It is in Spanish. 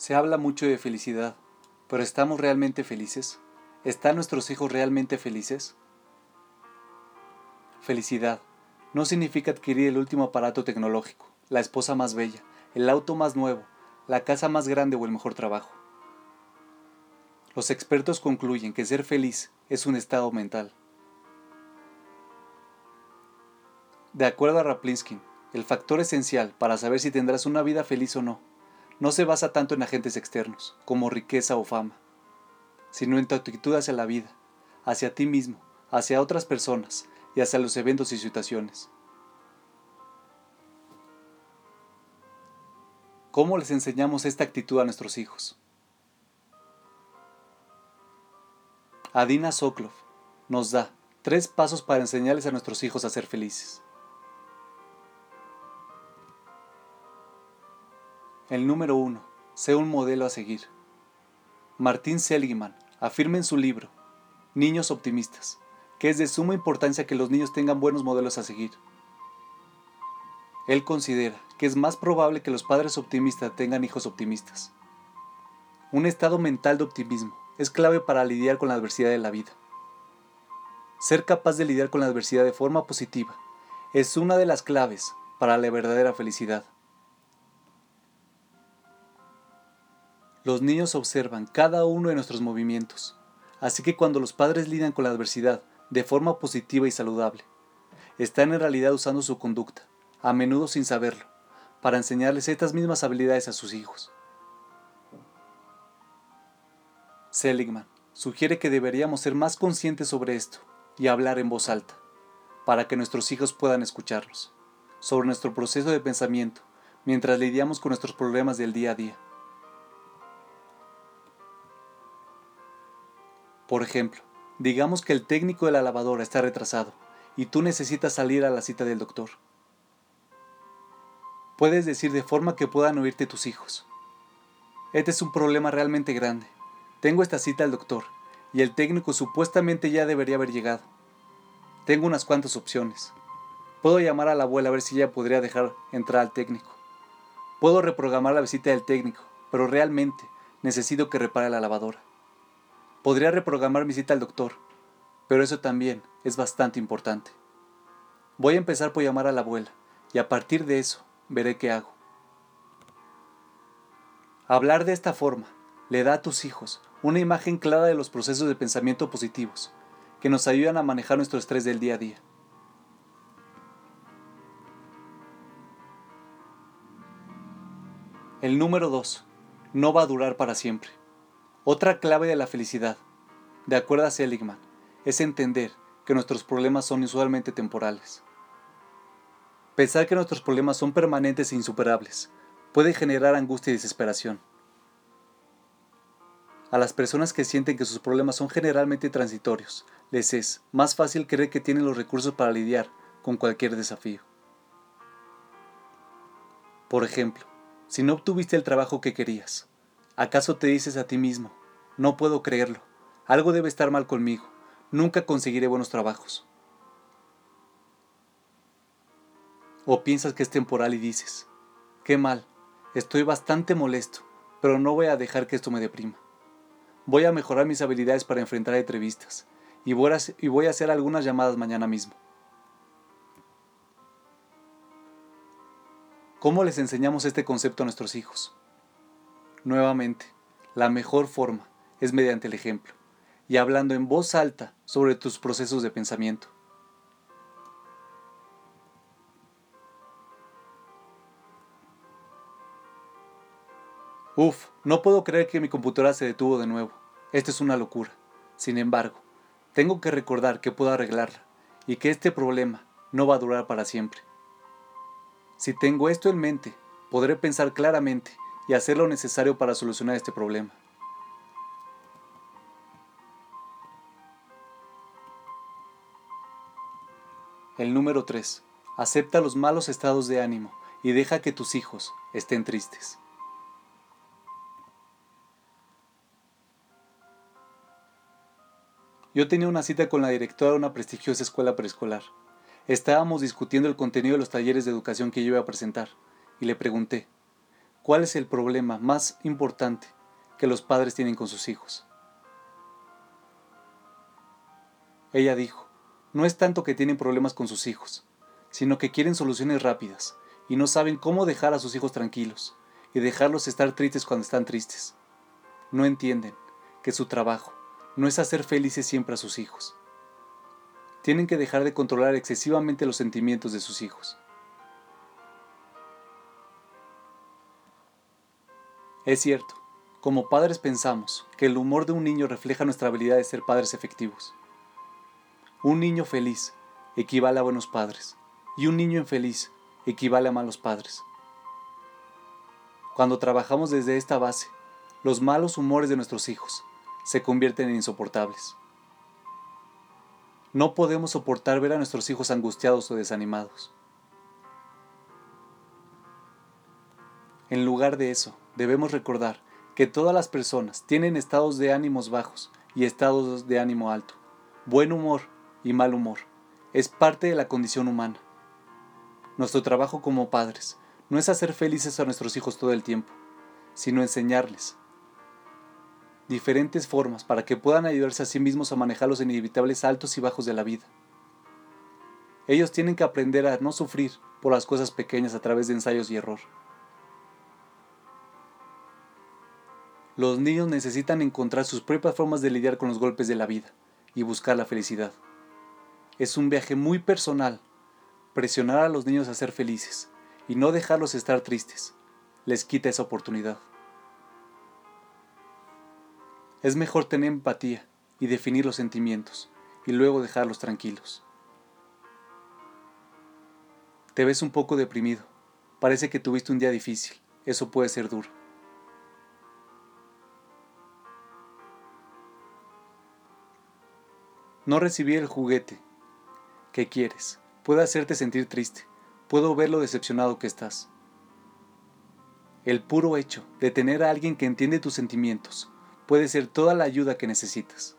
Se habla mucho de felicidad, pero ¿estamos realmente felices? ¿Están nuestros hijos realmente felices? Felicidad no significa adquirir el último aparato tecnológico, la esposa más bella, el auto más nuevo, la casa más grande o el mejor trabajo. Los expertos concluyen que ser feliz es un estado mental. De acuerdo a Raplinsky, el factor esencial para saber si tendrás una vida feliz o no no se basa tanto en agentes externos, como riqueza o fama, sino en tu actitud hacia la vida, hacia ti mismo, hacia otras personas y hacia los eventos y situaciones. ¿Cómo les enseñamos esta actitud a nuestros hijos? Adina Soklov nos da tres pasos para enseñarles a nuestros hijos a ser felices. El número uno, sea un modelo a seguir. Martín Seligman afirma en su libro, Niños Optimistas, que es de suma importancia que los niños tengan buenos modelos a seguir. Él considera que es más probable que los padres optimistas tengan hijos optimistas. Un estado mental de optimismo es clave para lidiar con la adversidad de la vida. Ser capaz de lidiar con la adversidad de forma positiva es una de las claves para la verdadera felicidad. Los niños observan cada uno de nuestros movimientos, así que cuando los padres lidian con la adversidad de forma positiva y saludable, están en realidad usando su conducta, a menudo sin saberlo, para enseñarles estas mismas habilidades a sus hijos. Seligman sugiere que deberíamos ser más conscientes sobre esto y hablar en voz alta, para que nuestros hijos puedan escucharnos, sobre nuestro proceso de pensamiento, mientras lidiamos con nuestros problemas del día a día. Por ejemplo, digamos que el técnico de la lavadora está retrasado y tú necesitas salir a la cita del doctor. Puedes decir de forma que puedan oírte tus hijos. Este es un problema realmente grande. Tengo esta cita al doctor y el técnico supuestamente ya debería haber llegado. Tengo unas cuantas opciones. Puedo llamar a la abuela a ver si ella podría dejar entrar al técnico. Puedo reprogramar la visita del técnico, pero realmente necesito que repare la lavadora. Podría reprogramar mi cita al doctor, pero eso también es bastante importante. Voy a empezar por llamar a la abuela y a partir de eso veré qué hago. Hablar de esta forma le da a tus hijos una imagen clara de los procesos de pensamiento positivos que nos ayudan a manejar nuestro estrés del día a día. El número 2. No va a durar para siempre. Otra clave de la felicidad, de acuerdo a Seligman, es entender que nuestros problemas son usualmente temporales. Pensar que nuestros problemas son permanentes e insuperables puede generar angustia y desesperación. A las personas que sienten que sus problemas son generalmente transitorios, les es más fácil creer que tienen los recursos para lidiar con cualquier desafío. Por ejemplo, si no obtuviste el trabajo que querías, ¿Acaso te dices a ti mismo, no puedo creerlo, algo debe estar mal conmigo, nunca conseguiré buenos trabajos? O piensas que es temporal y dices, qué mal, estoy bastante molesto, pero no voy a dejar que esto me deprima. Voy a mejorar mis habilidades para enfrentar entrevistas y voy a, y voy a hacer algunas llamadas mañana mismo. ¿Cómo les enseñamos este concepto a nuestros hijos? Nuevamente, la mejor forma es mediante el ejemplo y hablando en voz alta sobre tus procesos de pensamiento. Uf, no puedo creer que mi computadora se detuvo de nuevo. Esto es una locura. Sin embargo, tengo que recordar que puedo arreglarla y que este problema no va a durar para siempre. Si tengo esto en mente, podré pensar claramente y hacer lo necesario para solucionar este problema. El número 3. Acepta los malos estados de ánimo y deja que tus hijos estén tristes. Yo tenía una cita con la directora de una prestigiosa escuela preescolar. Estábamos discutiendo el contenido de los talleres de educación que yo iba a presentar y le pregunté, ¿cuál es el problema más importante que los padres tienen con sus hijos? Ella dijo, no es tanto que tienen problemas con sus hijos, sino que quieren soluciones rápidas y no saben cómo dejar a sus hijos tranquilos y dejarlos estar tristes cuando están tristes. No entienden que su trabajo no es hacer felices siempre a sus hijos. Tienen que dejar de controlar excesivamente los sentimientos de sus hijos. Es cierto, como padres pensamos que el humor de un niño refleja nuestra habilidad de ser padres efectivos. Un niño feliz equivale a buenos padres y un niño infeliz equivale a malos padres. Cuando trabajamos desde esta base, los malos humores de nuestros hijos se convierten en insoportables. No podemos soportar ver a nuestros hijos angustiados o desanimados. En lugar de eso, debemos recordar que todas las personas tienen estados de ánimos bajos y estados de ánimo alto, buen humor y mal humor. Es parte de la condición humana. Nuestro trabajo como padres no es hacer felices a nuestros hijos todo el tiempo, sino enseñarles diferentes formas para que puedan ayudarse a sí mismos a manejar los inevitables altos y bajos de la vida. Ellos tienen que aprender a no sufrir por las cosas pequeñas a través de ensayos y error. Los niños necesitan encontrar sus propias formas de lidiar con los golpes de la vida y buscar la felicidad. Es un viaje muy personal presionar a los niños a ser felices y no dejarlos estar tristes. Les quita esa oportunidad. Es mejor tener empatía y definir los sentimientos y luego dejarlos tranquilos. Te ves un poco deprimido. Parece que tuviste un día difícil. Eso puede ser duro. No recibí el juguete que quieres puede hacerte sentir triste. Puedo ver lo decepcionado que estás. El puro hecho de tener a alguien que entiende tus sentimientos puede ser toda la ayuda que necesitas.